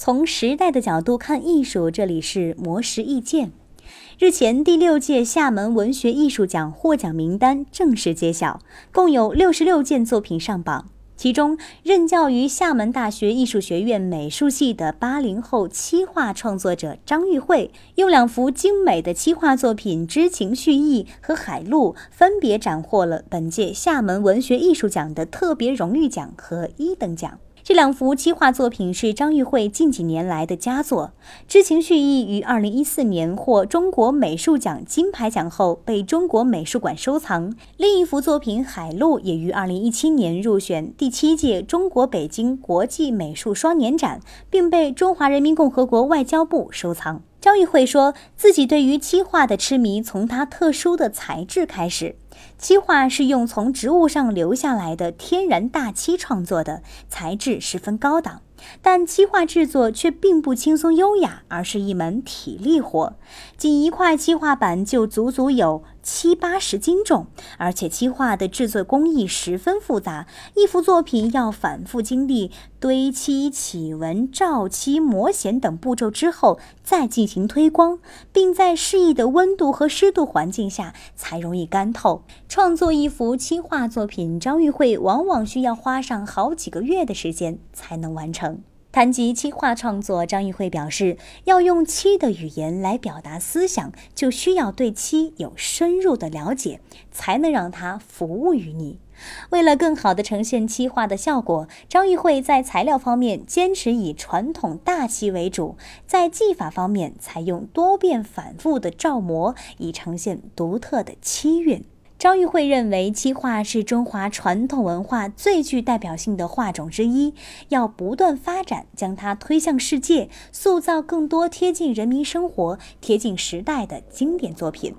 从时代的角度看艺术，这里是魔石意见。日前，第六届厦门文学艺术奖获奖名单正式揭晓，共有六十六件作品上榜。其中，任教于厦门大学艺术学院美术系的八零后漆画创作者张玉慧，用两幅精美的漆画作品《知情蓄意》和《海陆》，分别斩获了本届厦门文学艺术奖的特别荣誉奖和一等奖。这两幅漆画作品是张玉慧近几年来的佳作，《知情蓄意》于二零一四年获中国美术奖金牌奖后被中国美术馆收藏，另一幅作品《海陆》也于二零一七年入选第七届中国北京国际美术双年展，并被中华人民共和国外交部收藏。张玉慧说自己对于漆画的痴迷从它特殊的材质开始。漆画是用从植物上留下来的天然大漆创作的，材质十分高档。但漆画制作却并不轻松优雅，而是一门体力活。仅一块漆画板就足足有七八十斤重，而且漆画的制作工艺十分复杂，一幅作品要反复经历堆漆、起纹、罩漆、磨显等步骤之后，再进行推光，并在适宜的温度和湿度环境下才容易干透。创作一幅漆画作品，张玉慧往往需要花上好几个月的时间才能完成。谈及漆画创作，张玉慧表示，要用漆的语言来表达思想，就需要对漆有深入的了解，才能让它服务于你。为了更好地呈现漆画的效果，张玉慧在材料方面坚持以传统大漆为主，在技法方面采用多遍反复的照磨，以呈现独特的漆韵。张玉慧认为，漆画是中华传统文化最具代表性的画种之一，要不断发展，将它推向世界，塑造更多贴近人民生活、贴近时代的经典作品。